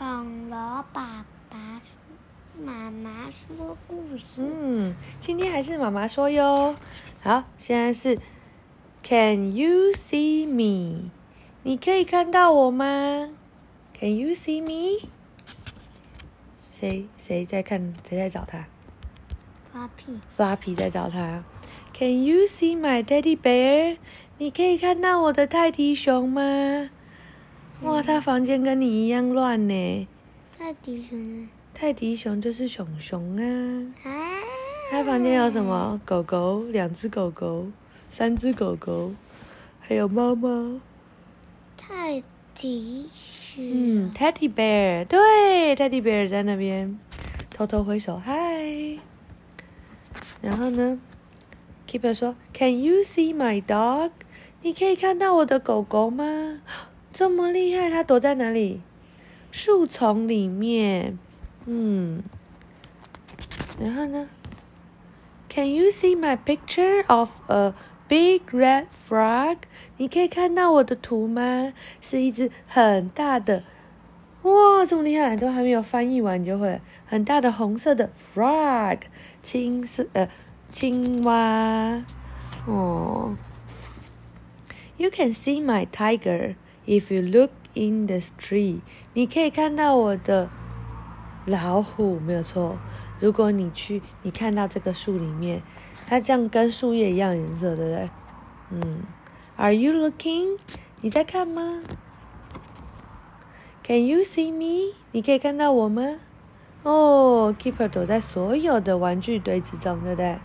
恐龙爸爸说，妈妈说故事。嗯，今天还是妈妈说哟。好，现在是 Can you see me？你可以看到我吗？Can you see me？谁谁在看？谁在找他？发皮。发皮在找他。Can you see my teddy bear？你可以看到我的泰迪熊吗？哇，他房间跟你一样乱呢。泰迪熊。泰迪熊就是熊熊啊。啊。他房间有什么？狗狗，两只狗狗，三只狗狗，还有猫猫。泰迪熊。嗯，Teddy Bear，对，Teddy Bear 在那边偷偷挥手，嗨。然后呢，Keeper 说：“Can you see my dog？” 你可以看到我的狗狗吗？这么厉害，它躲在哪里？树丛里面。嗯。然后呢？Can you see my picture of a big red frog？你可以看到我的图吗？是一只很大的，哇，这么厉害，都还没有翻译完就会很大的红色的 frog，青色呃青蛙。哦。You can see my tiger if you look in the tree。你可以看到我的老虎，没有错。如果你去，你看到这个树里面，它这样跟树叶一样颜色，对不对？嗯。Are you looking？你在看吗？Can you see me？你可以看到我吗？哦，Keeper 躲在所有的玩具堆之中，对不对？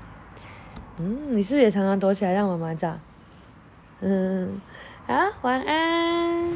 嗯，你是不是也常常躲起来让妈妈找？嗯，好，晚安。